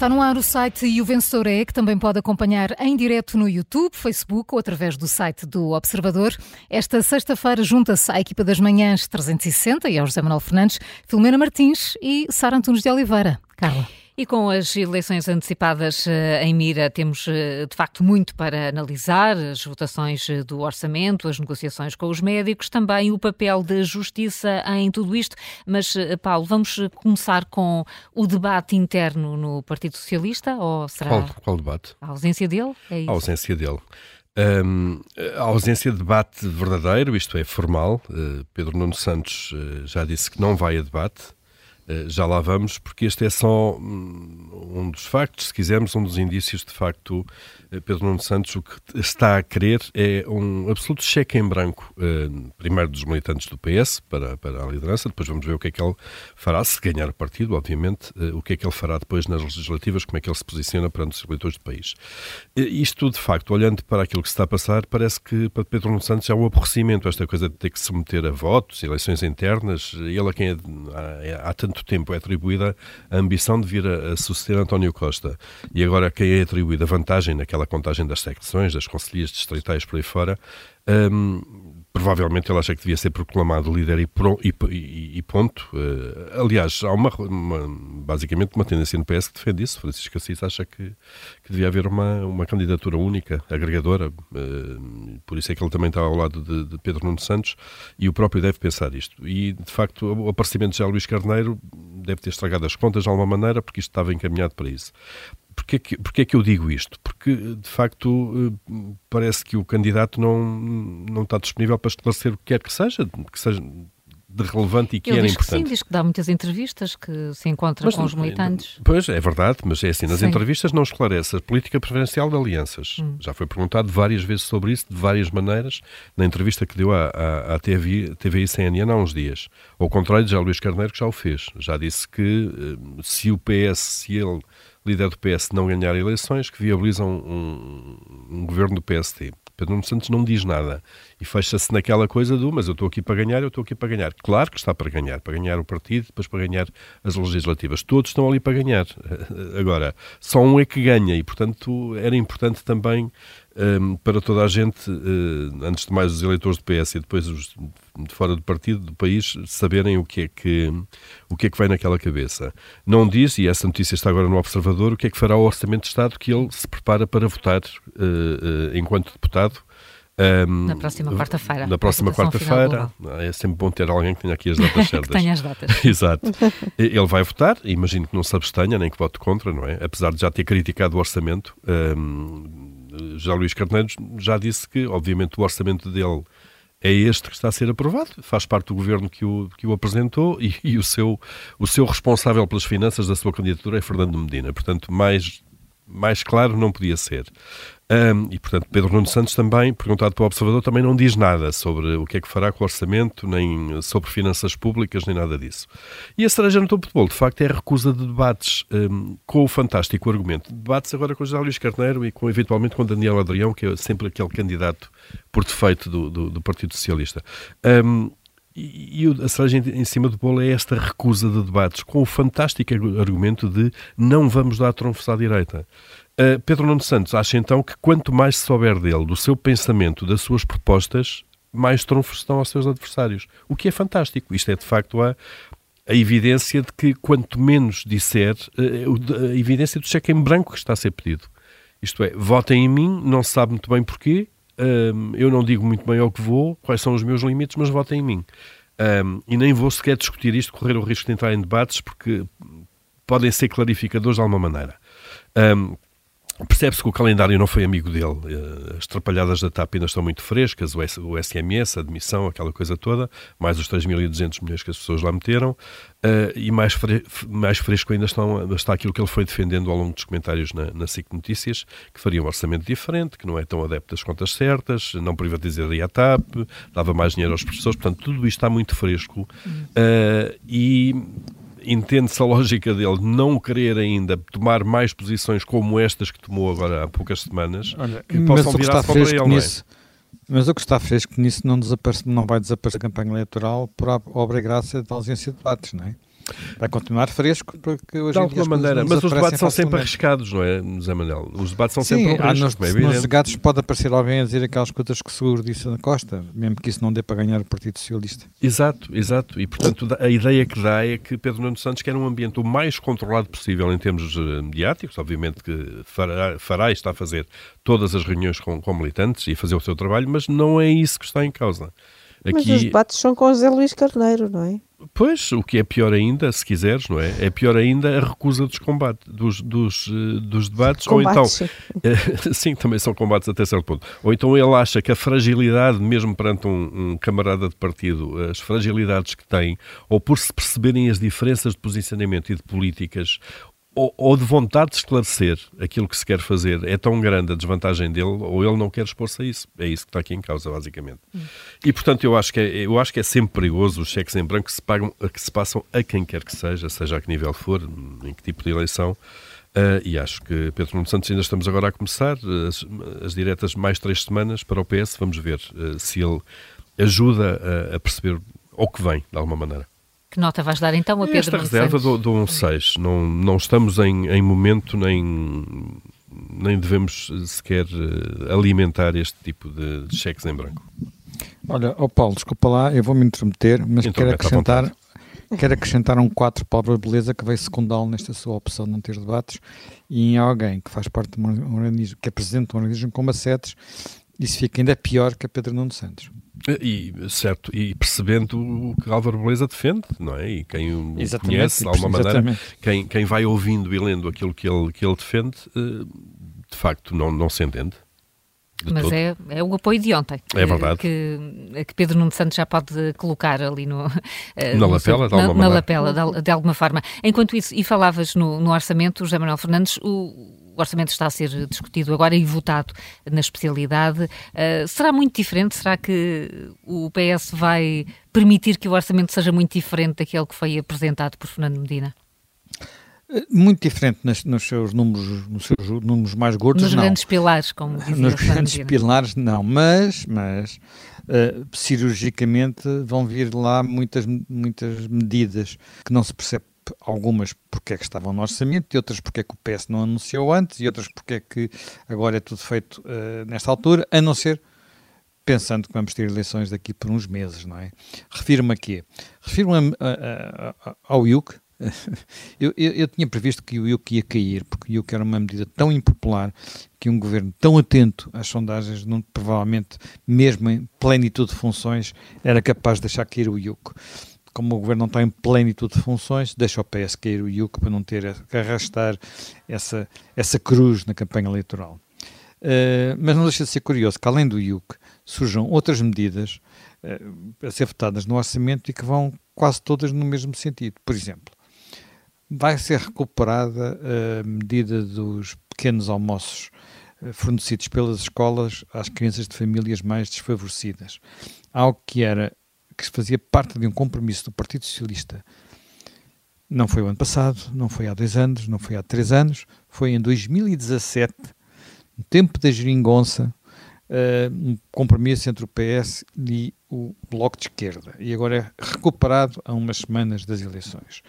Está no ar o site E o Vencedor é, que também pode acompanhar em direto no YouTube, Facebook ou através do site do Observador. Esta sexta-feira junta-se à equipa das manhãs 360 e ao José Manuel Fernandes, Filomena Martins e Sara Antunes de Oliveira. Carla. E com as eleições antecipadas eh, em mira, temos eh, de facto muito para analisar: as votações eh, do orçamento, as negociações com os médicos, também o papel da justiça em tudo isto. Mas, Paulo, vamos começar com o debate interno no Partido Socialista? Ou será qual, qual debate? A ausência dele? É a ausência dele. Um, a ausência de debate verdadeiro, isto é, formal. Uh, Pedro Nuno Santos uh, já disse que não vai a debate. Eh, já lá vamos, porque este é só hum, um dos factos, se quisermos, um dos indícios de facto eh, Pedro Nuno Santos o que está a querer é um absoluto cheque em branco, eh, primeiro dos militantes do PS para, para a liderança, depois vamos ver o que é que ele fará, se ganhar o partido, obviamente, o que é que ele fará depois nas legislativas, como é que ele se posiciona perante os eleitores do país. Isto, de facto, olhando para aquilo que se está a passar, parece que para Pedro Nuno Santos é um aborrecimento esta coisa de ter que se submeter a votos, eleições internas, ele a quem há, há, tanto tempo é atribuída a ambição de vir a, a suceder António Costa, e agora quem é atribuída vantagem naquela aquela contagem das secções, das conselhias distritais por aí fora, um, provavelmente ele acha que devia ser proclamado líder e, pro, e, e, ponto. Uh, aliás, há uma, uma, basicamente uma tendência no PS que defende isso. Francisco Assis acha que, que devia haver uma, uma candidatura única, agregadora. Uh, por isso é que ele também está ao lado de, de, Pedro Nuno Santos e o próprio deve pensar isto. E, de facto, o aparecimento de José Luís Carneiro deve ter estragado as contas de alguma maneira, porque isto estava encaminhado para isso. Porquê que, porquê que eu digo isto? Porque, de facto, eh, parece que o candidato não, não está disponível para esclarecer o que quer que seja, que seja de relevante e que Ele era diz importante. Que sim, diz que dá muitas entrevistas, que se encontra mas, com os militantes. Pois, é verdade, mas é assim, nas sim. entrevistas não esclarece a política preferencial de alianças. Hum. Já foi perguntado várias vezes sobre isso, de várias maneiras, na entrevista que deu à, à, à TV, TVI CNN há uns dias. Ao contrário de já Luís Carneiro, que já o fez. Já disse que eh, se o PS, se ele líder do PS, não ganhar eleições que viabilizam um, um governo do PSD. Pedro Nuno Santos não diz nada e fecha-se naquela coisa do mas eu estou aqui para ganhar, eu estou aqui para ganhar. Claro que está para ganhar, para ganhar o partido, depois para ganhar as legislativas. Todos estão ali para ganhar. Agora, só um é que ganha e, portanto, era importante também um, para toda a gente, uh, antes de mais os eleitores do PS e depois os de fora do partido, do país, saberem o que é que, o que, é que vai naquela cabeça. Não diz, e essa notícia está agora no Observador, o que é que fará o Orçamento de Estado que ele se prepara para votar uh, enquanto deputado. Um, na próxima quarta-feira. Na próxima quarta-feira. É sempre bom ter alguém que tenha aqui as datas certas. que tenha as datas. Exato. Ele vai votar, imagino que não se abstenha, nem que vote contra, não é? Apesar de já ter criticado o orçamento. Um, já Luís Carneiro já disse que, obviamente, o orçamento dele é este que está a ser aprovado, faz parte do governo que o, que o apresentou e, e, o, seu, o seu responsável pelas finanças da sua candidatura é Fernando Medina. Portanto, mais, mais claro não podia ser. Um, e, portanto, Pedro Nuno Santos também, perguntado pelo Observador, também não diz nada sobre o que é que fará com o orçamento, nem sobre finanças públicas, nem nada disso. E a cereja no topo de bolo, de facto, é a recusa de debates um, com o fantástico argumento. Debates agora com José Luís Carneiro e com, eventualmente, com Daniel Adrião, que é sempre aquele candidato por defeito do, do, do Partido Socialista. Um, e a cereja em cima do bolo é esta recusa de debates, com o fantástico argumento de não vamos dar trunfos à direita. Uh, Pedro Nuno Santos acha então que quanto mais se souber dele, do seu pensamento, das suas propostas, mais trunfos estão aos seus adversários. O que é fantástico. Isto é de facto a, a evidência de que quanto menos disser, uh, a evidência do cheque em branco que está a ser pedido. Isto é, votem em mim, não se sabe muito bem porquê, uh, eu não digo muito bem ao que vou, quais são os meus limites, mas votem em mim. Um, e nem vou sequer discutir isto, correr o risco de entrar em debates, porque podem ser clarificadores de alguma maneira. Um, Percebe-se que o calendário não foi amigo dele. Eh, as trapalhadas da TAP ainda estão muito frescas, o SMS, a admissão, aquela coisa toda, mais os 3.200 milhões que as pessoas lá meteram, eh, e mais, fre mais fresco ainda estão, está aquilo que ele foi defendendo ao longo dos comentários na, na SIC Notícias, que faria um orçamento diferente, que não é tão adepto das contas certas, não privatizaria a TAP, dava mais dinheiro aos professores, portanto, tudo isto está muito fresco. Uhum. Uh, e entende-se a lógica dele não querer ainda tomar mais posições como estas que tomou agora há poucas semanas, Olha, que possam virar contra ele, nisso, é? Mas o que está fresco nisso não, desaparece, não vai desaparecer a campanha eleitoral por obra e graça da ausência de debates, não é? Vai continuar fresco porque hoje de alguma maneira, mas os debates são sempre arriscados, não é, Zé Manuel? Os debates são Sim, sempre um risco, nos, como é nos debates pode aparecer alguém a dizer aquelas coisas que seguro disse na Costa, mesmo que isso não dê para ganhar o Partido Socialista. Exato, exato. E, portanto, a ideia que dá é que Pedro Nuno Santos quer um ambiente o mais controlado possível em termos eh, mediáticos, obviamente que fará, fará e está a fazer todas as reuniões com, com militantes e fazer o seu trabalho, mas não é isso que está em causa. Aqui... Mas os debates são com José Luís Carneiro, não é? Pois, o que é pior ainda, se quiseres, não é? É pior ainda a recusa dos combates, dos, dos, eh, dos debates, combates, ou então, sim. sim, também são combates até certo ponto. Ou então ele acha que a fragilidade, mesmo perante um, um camarada de partido, as fragilidades que tem, ou por se perceberem as diferenças de posicionamento e de políticas, ou, ou, de vontade de esclarecer aquilo que se quer fazer é tão grande a desvantagem dele, ou ele não quer expor-se a isso. É isso que está aqui em causa, basicamente. Hum. E, portanto, eu acho, que é, eu acho que é sempre perigoso os cheques em branco que se, pagam, que se passam a quem quer que seja, seja a que nível for, em que tipo de eleição. Uh, e acho que Pedro Nuno Santos ainda estamos agora a começar as, as diretas mais três semanas para o PS. Vamos ver uh, se ele ajuda a, a perceber o que vem, de alguma maneira. Que nota vais dar então a Pedro Esta reserva dou, dou um 6. Não, não estamos em, em momento nem, nem devemos sequer eh, alimentar este tipo de, de cheques em branco. Olha, oh Paulo, desculpa lá, eu vou-me intrometer, mas então, quero acrescentar, quero acrescentar um 4 para a beleza que veio secundá-lo nesta sua opção de não ter debates e em alguém que faz parte de um organismo, que é presidente de um organismo como a SETES, isso fica ainda pior que a Pedro Nuno Santos. E, certo, e percebendo o que Álvaro Beleza defende, não é? E quem o exatamente, conhece, de alguma maneira, quem, quem vai ouvindo e lendo aquilo que ele, que ele defende, eh, de facto não, não se entende. Mas é, é o apoio de ontem. É verdade. Que, que Pedro Nuno Santos já pode colocar ali no, eh, na no lapela, de alguma na, na lapela, de, de, alguma forma. Enquanto isso, e falavas no, no orçamento, José Manuel Fernandes, o, o orçamento está a ser discutido agora e votado na especialidade. Uh, será muito diferente? Será que o PS vai permitir que o orçamento seja muito diferente daquele que foi apresentado por Fernando Medina? Eh, muito diferente nos, nos, seus números, nos seus números mais gordos, Nos não. grandes pilares, como dizia Nos grandes pilares, não. Mas, mas uh, cirurgicamente vão vir lá muitas, muitas medidas que não se percebe algumas porque é que estavam no orçamento, e outras porque é que o PS não anunciou antes, e outras porque é que agora é tudo feito uh, nesta altura, a não ser pensando que vamos ter eleições daqui por uns meses, não é? Refiro-me a quê? Refiro-me ao IUC. eu, eu, eu, tinha previsto que o IUC ia cair, porque o IUC era uma medida tão impopular que um governo tão atento às sondagens, não, provavelmente, mesmo em plenitude de funções, era capaz de deixar cair o IUC como o governo não está em plenitude de funções, deixa o PS cair o IUC para não ter que arrastar essa, essa cruz na campanha eleitoral. Uh, mas não deixa de ser curioso que, além do IUC, surjam outras medidas uh, a ser votadas no orçamento e que vão quase todas no mesmo sentido. Por exemplo, vai ser recuperada a medida dos pequenos almoços uh, fornecidos pelas escolas às crianças de famílias mais desfavorecidas. Algo que era que fazia parte de um compromisso do Partido Socialista. Não foi o ano passado, não foi há dois anos, não foi há três anos, foi em 2017, no tempo da geringonça, uh, um compromisso entre o PS e o Bloco de Esquerda. E agora é recuperado há umas semanas das eleições.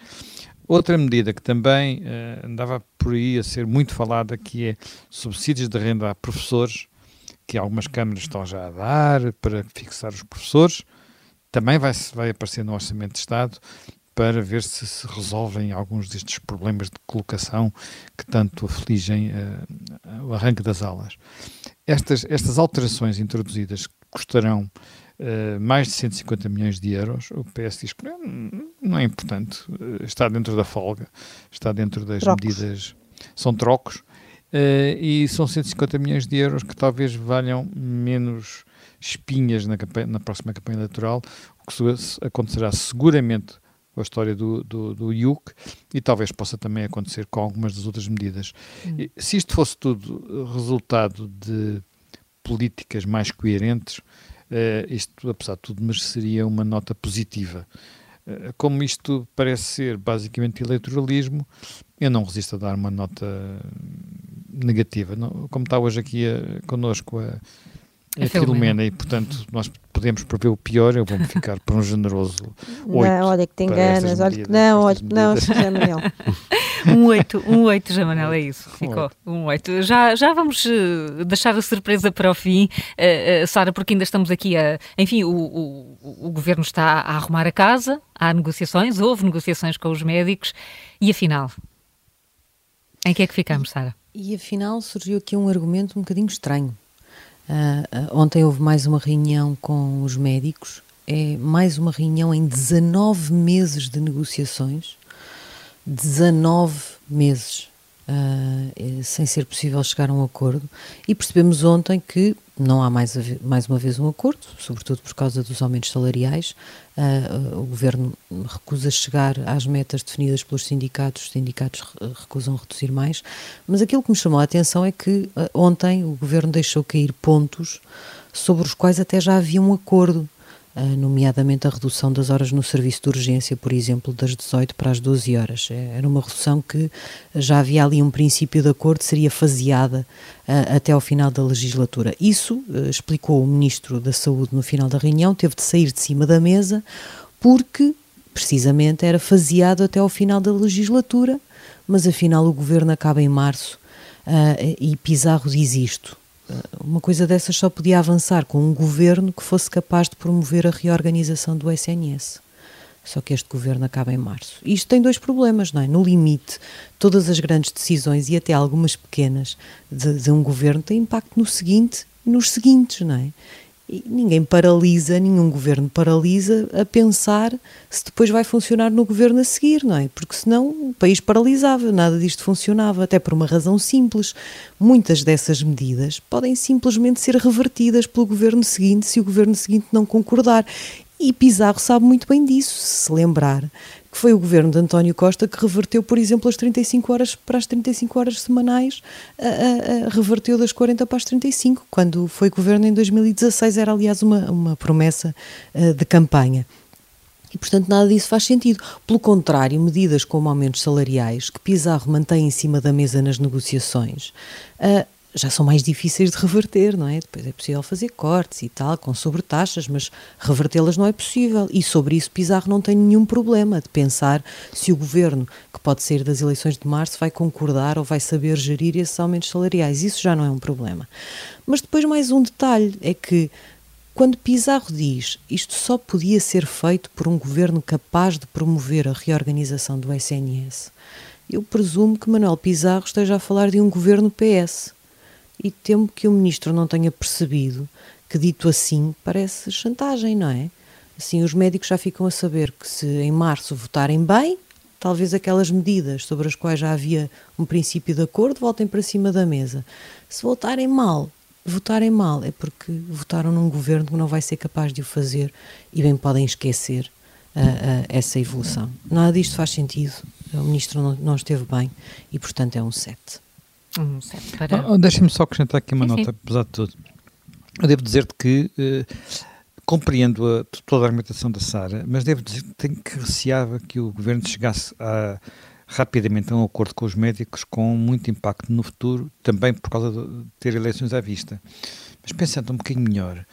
Outra medida que também uh, andava por aí a ser muito falada, que é subsídios de renda a professores, que algumas câmaras estão já a dar para fixar os professores, também vai, vai aparecer no Orçamento de Estado para ver se se resolvem alguns destes problemas de colocação que tanto afligem uh, o arranque das aulas. Estas, estas alterações introduzidas custarão uh, mais de 150 milhões de euros. O PS diz que não, não é importante, uh, está dentro da folga, está dentro das trocos. medidas, são trocos, e são 150 milhões de euros que talvez valham menos espinhas na, campanha, na próxima campanha eleitoral, o que acontecerá seguramente com a história do, do, do IUC e talvez possa também acontecer com algumas das outras medidas. Hum. Se isto fosse tudo resultado de políticas mais coerentes, uh, isto, apesar de tudo, mereceria uma nota positiva. Uh, como isto parece ser basicamente eleitoralismo, eu não resisto a dar uma nota negativa. Não, como está hoje aqui a, connosco a é, é Filomena, e portanto nós podemos prever o pior, eu vou-me ficar por um generoso 8. Não, olha que te enganas, olha que não, olha que não, José Manuel. um 8, um 8, José Manuel, é isso, ficou, um 8. Já, já vamos uh, deixar a surpresa para o fim, uh, uh, Sara, porque ainda estamos aqui a, enfim, o, o, o governo está a arrumar a casa, há negociações, houve negociações com os médicos, e afinal, em que é que ficamos, Sara? E afinal surgiu aqui um argumento um bocadinho estranho Uh, ontem houve mais uma reunião com os médicos, é mais uma reunião em 19 meses de negociações. 19 meses uh, sem ser possível chegar a um acordo. E percebemos ontem que não há mais, mais uma vez um acordo, sobretudo por causa dos aumentos salariais. Uh, o governo recusa chegar às metas definidas pelos sindicatos, os sindicatos recusam reduzir mais. Mas aquilo que me chamou a atenção é que uh, ontem o governo deixou cair pontos sobre os quais até já havia um acordo. Uh, nomeadamente a redução das horas no serviço de urgência, por exemplo, das 18 para as 12 horas. É, era uma redução que já havia ali um princípio de acordo, seria faseada uh, até ao final da legislatura. Isso uh, explicou o Ministro da Saúde no final da reunião, teve de sair de cima da mesa porque precisamente era faseado até ao final da legislatura, mas afinal o governo acaba em março e Pizarro diz isto uma coisa dessas só podia avançar com um governo que fosse capaz de promover a reorganização do SNS. Só que este governo acaba em março. Isto tem dois problemas, não é? No limite, todas as grandes decisões e até algumas pequenas de, de um governo têm impacto no seguinte e nos seguintes, não é? E ninguém paralisa, nenhum governo paralisa a pensar se depois vai funcionar no governo a seguir, não é? Porque senão o país paralisava, nada disto funcionava, até por uma razão simples. Muitas dessas medidas podem simplesmente ser revertidas pelo governo seguinte se o governo seguinte não concordar. E Pizarro sabe muito bem disso, se lembrar que foi o governo de António Costa que reverteu, por exemplo, as 35 horas para as 35 horas semanais, a, a, a, reverteu das 40 para as 35, quando foi governo em 2016, era aliás uma, uma promessa uh, de campanha. E, portanto, nada disso faz sentido. Pelo contrário, medidas como aumentos salariais, que Pizarro mantém em cima da mesa nas negociações, uh, já são mais difíceis de reverter, não é? Depois é possível fazer cortes e tal, com sobretaxas, mas revertê-las não é possível. E sobre isso Pizarro não tem nenhum problema de pensar se o governo, que pode sair das eleições de março, vai concordar ou vai saber gerir esses aumentos salariais. Isso já não é um problema. Mas depois mais um detalhe é que quando Pizarro diz isto só podia ser feito por um governo capaz de promover a reorganização do SNS, eu presumo que Manuel Pizarro esteja a falar de um governo PS e temo que o ministro não tenha percebido que, dito assim, parece chantagem, não é? Assim, os médicos já ficam a saber que se em março votarem bem, talvez aquelas medidas sobre as quais já havia um princípio de acordo voltem para cima da mesa. Se votarem mal, votarem mal é porque votaram num governo que não vai ser capaz de o fazer e bem podem esquecer uh, uh, essa evolução. Nada disto faz sentido. O ministro não, não esteve bem e, portanto, é um 7. Um para... oh, Deixa-me só acrescentar aqui uma sim, nota, sim. apesar de tudo. Eu devo dizer-te que eh, compreendo a, toda a argumentação da Sara, mas devo dizer que tenho que receava que o governo chegasse a, rapidamente a um acordo com os médicos com muito impacto no futuro, também por causa de ter eleições à vista. Mas pensando um bocadinho melhor,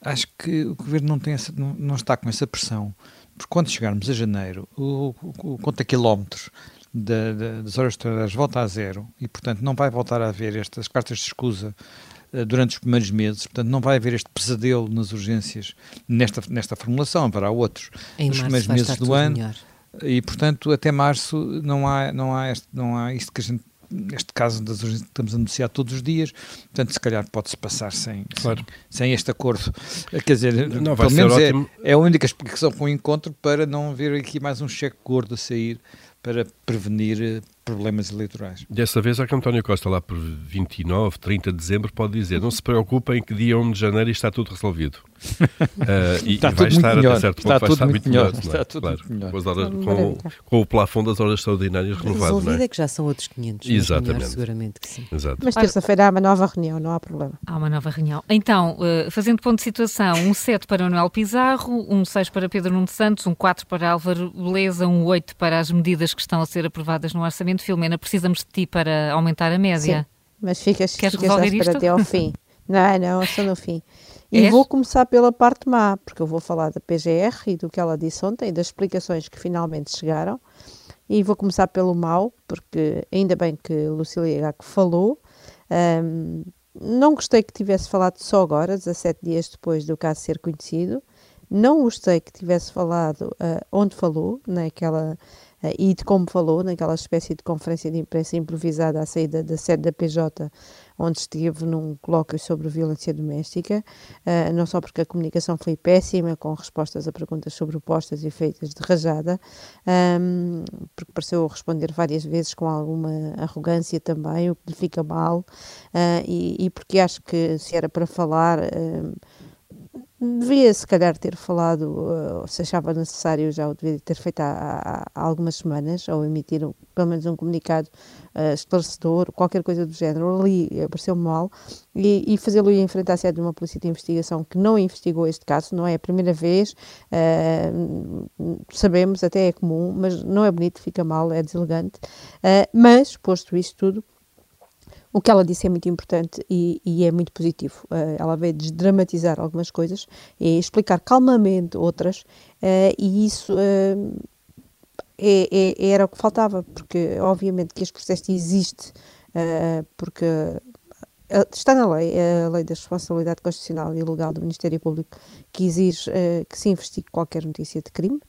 acho que o governo não, tem essa, não, não está com essa pressão, porque quando chegarmos a janeiro, o, o, o conta quilómetros da, da, das horas extraordinárias volta a zero e, portanto, não vai voltar a haver estas cartas de escusa uh, durante os primeiros meses, portanto, não vai haver este pesadelo nas urgências nesta, nesta formulação, haverá outros em nos primeiros meses do ano. Melhor. E, portanto, até março não há, não há, este, não há isto que a gente neste caso das urgências que estamos a negociar todos os dias, portanto, se calhar pode-se passar sem, claro. sem, sem, este acordo. Quer dizer, não, pelo menos é, é, a única explicação com o encontro para não haver aqui mais um cheque gordo a sair para prevenir eh, problemas eleitorais. Dessa vez, a que António Costa, lá por 29, 30 de dezembro, pode dizer: não se preocupem que dia 1 de janeiro está tudo resolvido. Uh, e, está e vai estar melhor. até certo ponto, está vai estar muito melhor. melhor está tudo claro, melhor. Com, horas, com, com, o plafond das horas extraordinárias renovado. Resolvido é? é? que já são outros 500. Exatamente. Melhor, seguramente que sim. Exato. Mas terça-feira há uma nova reunião, não há problema. Há uma nova reunião. Então, uh, fazendo ponto de situação, um 7 para Manuel Pizarro, um 6 para Pedro Nuno Santos, um 4 para Álvaro Beleza, um 8 para as medidas que estão a ser aprovadas no Orçamento. Filomena, precisamos de ti para aumentar a média. Sim, mas ficas, Queres ficas à espera até ao fim. Não, não, estou no fim. E é? vou começar pela parte má, porque eu vou falar da PGR e do que ela disse ontem, das explicações que finalmente chegaram. E vou começar pelo mau, porque ainda bem que Lucília Gago falou. Um, não gostei que tivesse falado só agora, 17 dias depois do caso ser conhecido. Não gostei que tivesse falado uh, onde falou, naquela e de como falou, naquela espécie de conferência de imprensa improvisada à saída da sede da PJ, onde esteve num colóquio sobre violência doméstica, uh, não só porque a comunicação foi péssima, com respostas a perguntas sobrepostas e feitas de rajada, um, porque pareceu responder várias vezes com alguma arrogância também, o que lhe fica mal, e, e, porque acho que se era para falar Devia, se calhar, ter falado, uh, se achava necessário, já o devia ter feito há, há, algumas semanas, ou emitir pelo menos um comunicado uh, esclarecedor, qualquer coisa do género. Ali apareceu-me mal e, e fazê-lo enfrentar a sede de uma polícia de investigação que não investigou este caso, não é a primeira vez, uh, sabemos, até é comum, mas não é bonito, fica mal, é deselegante. mas, posto isto tudo, o que ela disse é muito importante e, e é muito positivo. Uh, ela veio desdramatizar algumas coisas e explicar calmamente outras, uh, e isso uh, é, é, era o que faltava, porque obviamente que este processo existe, porque está na lei, a lei da responsabilidade constitucional e legal do Ministério Público, que exige que se investigue qualquer notícia de crime,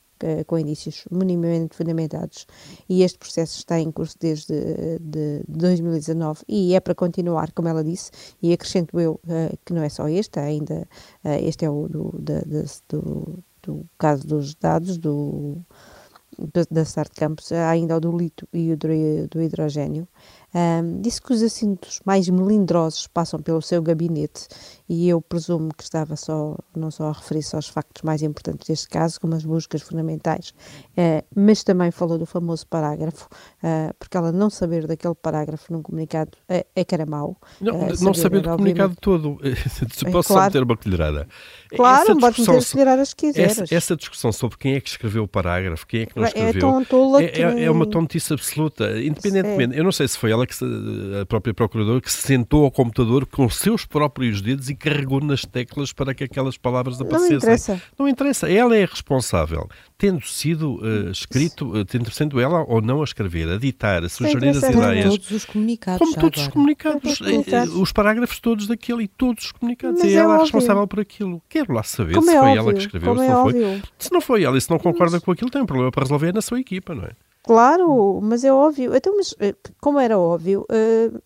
com indícios minimamente fundamentados e este processo está em curso desde de 2019 e é para continuar, como ela disse, e acrescento eu uh, que não é só este, ainda uh, este é o do, da, do, do, caso dos dados do, da Start Campus, ainda o do lito e o do, do hidrogênio. Um, disse que os assuntos mais melindrosos passam pelo seu gabinete e eu presumo que estava só, não só a referir-se aos factos mais importantes deste caso, como as buscas fundamentais, uh, mas também falou do famoso parágrafo, uh, porque ela não saber daquele parágrafo num comunicado é, é que era mau. Não, não saber do comunicado todo. Posso claro, só meter uma colherada. Claro, essa pode meter colheradas que quiseres. Essa, essa, discussão sobre quem é que escreveu o parágrafo, quem é que não é escreveu, é, é, é, é uma tontice absoluta, independentemente. Eu não sei se foi ela que se, a própria procuradora que se sentou ao computador com os seus próprios dedos e carregou nas teclas para que aquelas palavras aparecessem. Não interessa. Não interessa. Ela é responsável, tendo sido uh, escrito, uh, tendo sendo ela ou não a escrever, a ditar, a sugerir as ideias. Como todos os comunicados. Como todos agora. os comunicados. Uh, os parágrafos todos daquele e todos os comunicados. Mas e é ela é responsável por aquilo. Quero lá saber Como se é foi óbvio. ela que escreveu, Como se não é foi. Se não foi ela e se não concorda mas... com aquilo, tem um problema para resolver na sua equipa, não é? Claro, mas é óbvio. Então, mas, eh, como era óbvio, uh,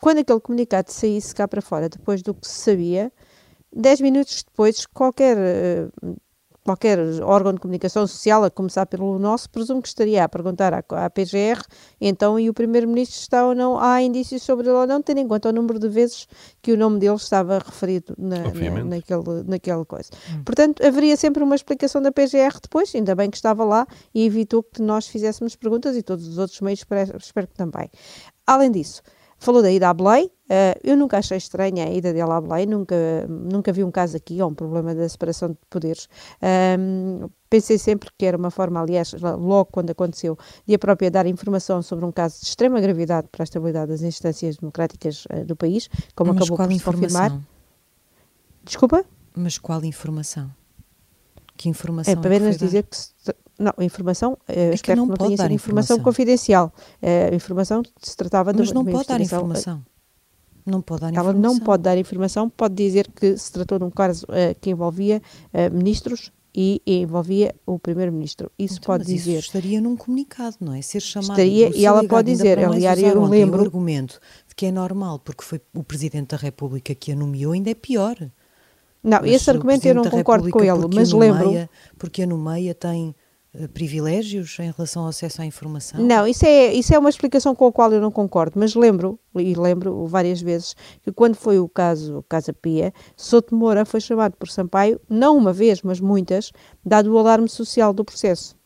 quando aquele comunicado saísse cá para fora, depois do que se sabia, 10 minutos depois, qualquer uh, qualquer órgão de comunicação social, a começar pelo nosso, presumo que estaria a perguntar à, à PGR, então, e o Primeiro-Ministro está ou não, há indícios sobre ele ou não, tendo em conta o número de vezes que o nome dele estava referido na, na, naquele, naquela coisa. Hum. Portanto, haveria sempre uma explicação da PGR depois, ainda bem que estava lá e evitou que nós fizéssemos perguntas e todos os outros meios espero que também. Além disso, Falou da ida à Belém, eu nunca achei estranha a ida dela à Belém, nunca, nunca vi um caso aqui, ou um problema da separação de poderes. Um, pensei sempre que era uma forma, aliás, logo quando aconteceu, de a própria dar informação sobre um caso de extrema gravidade para a estabilidade das instâncias democráticas uh, do país, como Mas acabou por se confirmar. Desculpa? Mas qual informação? Que informação? É para apenas dizer que se, não, informação, eh, é espero que não, que não tenha sido informação, informação confidencial. Informação se tratava Mas de não pode dar informação. Não pode dar Ela informação. não pode dar informação, pode dizer que se tratou de um caso uh, que envolvia uh, ministros e, e, envolvia o primeiro-ministro. Isso então, pode dizer. Isso estaria num comunicado, não é? Ser chamado. Estaria, e ela pode dizer, aliás, eu lembro. O argumento de que é normal, porque foi o Presidente da República que a nomeou, ainda é pior. Não, mas esse argumento eu não concordo com ele, mas lembro. Porque a nomeia tem privilégios em relação ao acesso à informação? Não, isso é, isso é uma explicação com a qual eu não concordo, mas lembro, e lembro várias vezes, que quando foi o caso Casa Pia, Souto Moura foi chamado por Sampaio, não uma vez, mas muitas, dado o alarme social do processo.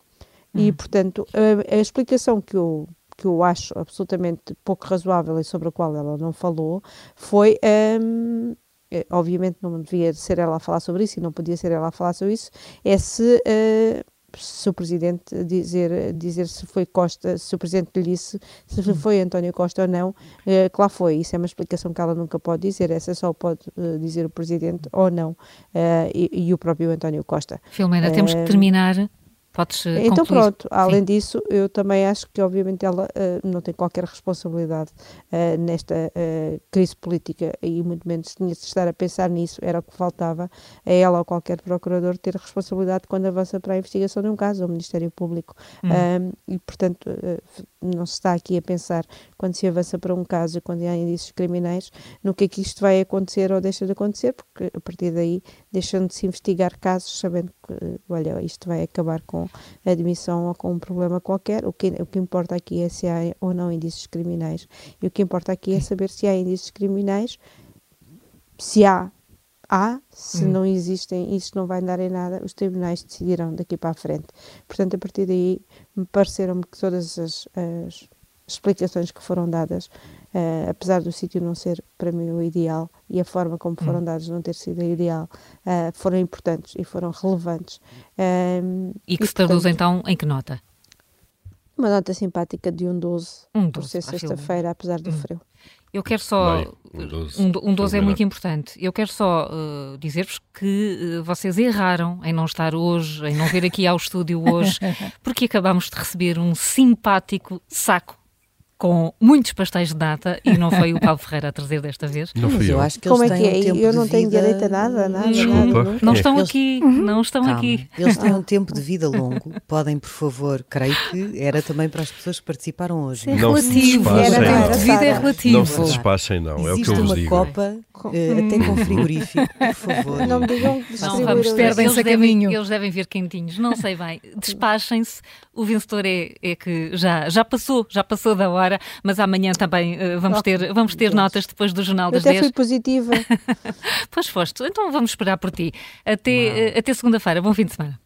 Hum. E, portanto, a, a, explicação que eu, que eu acho absolutamente pouco razoável e sobre a qual ela não falou foi. Hum, obviamente não devia ser ela a falar sobre isso e não podia ser ela a falar sobre isso, é se uh, se o Presidente dizer, dizer se foi Costa, se o Presidente lhe disse se foi António Costa ou não, uh, que lá foi. Isso é uma explicação que ela nunca pode dizer, essa só pode uh, dizer o Presidente ou não, uh, e, e, o próprio António Costa. Filomena, temos que terminar Podes eh, Então concluir. pronto, além Sim. disso, eu também acho que obviamente ela uh, não tem qualquer responsabilidade uh, nesta uh, crise política e muito menos tinha de estar a pensar nisso, era o que faltava a ela ou qualquer procurador ter responsabilidade quando avança para a investigação de um caso, ao Ministério Público. Hum. Um, e portanto, não se está aqui a pensar quando se avança para um caso, quando há indícios criminais, no que é que isto vai acontecer ou deixa de acontecer, porque a partir daí deixando de se investigar casos, sabendo que, olha, isto vai acabar com admissão ou com um problema qualquer. O que, o que importa aqui é se há ou não indícios criminais. E o que importa aqui é saber se há indícios criminais, se há, há, se hum. não existem, isso não vai dar em nada, os tribunais decidirão daqui para a frente. Portanto, a partir daí, me pareceram-me que todas as, as explicações que foram dadas Uh, apesar do sítio não ser para mim o ideal e a forma como foram hum. dados não ter sido a ideal, uh, foram importantes e foram relevantes. Uh, e que e, se traduz então em que nota? Uma nota simpática de um 12, um 12 por ser sexta-feira, apesar do hum. frio. Eu quero só. Bem, um 12, um, um 12 é muito importante. Eu quero só uh, dizer-vos que uh, vocês erraram em não estar hoje, em não vir aqui ao estúdio hoje, porque acabámos de receber um simpático saco com muitos pastéis de nata e não foi o Paulo Ferreira a trazer desta vez. Não fui eu. eu acho que Como é que é? Um eu não tenho vida... direito a nada, nada, Desculpa. nada. Não estão eles... aqui, não estão Calma. aqui. Eles têm um tempo de vida longo. Podem, por favor, creio que era também para as pessoas que participaram hoje. É relativo. Era, era, de vida é relativo. Não se despachem, não. Existe é o que eu vos digo. uma copa, uh, até com frigorífico, por favor. Não me digam que não, vamos, perdem-se a caminho. Eles devem vir quentinhos. Não sei bem. Despachem-se. O vencedor é, é que já, já passou, já passou da hora, mas amanhã também uh, vamos, ter, vamos ter notas depois do Jornal das Eu até 10. fui positiva. pois foste. Então vamos esperar por ti. Até, uh, até segunda-feira. Bom fim de semana.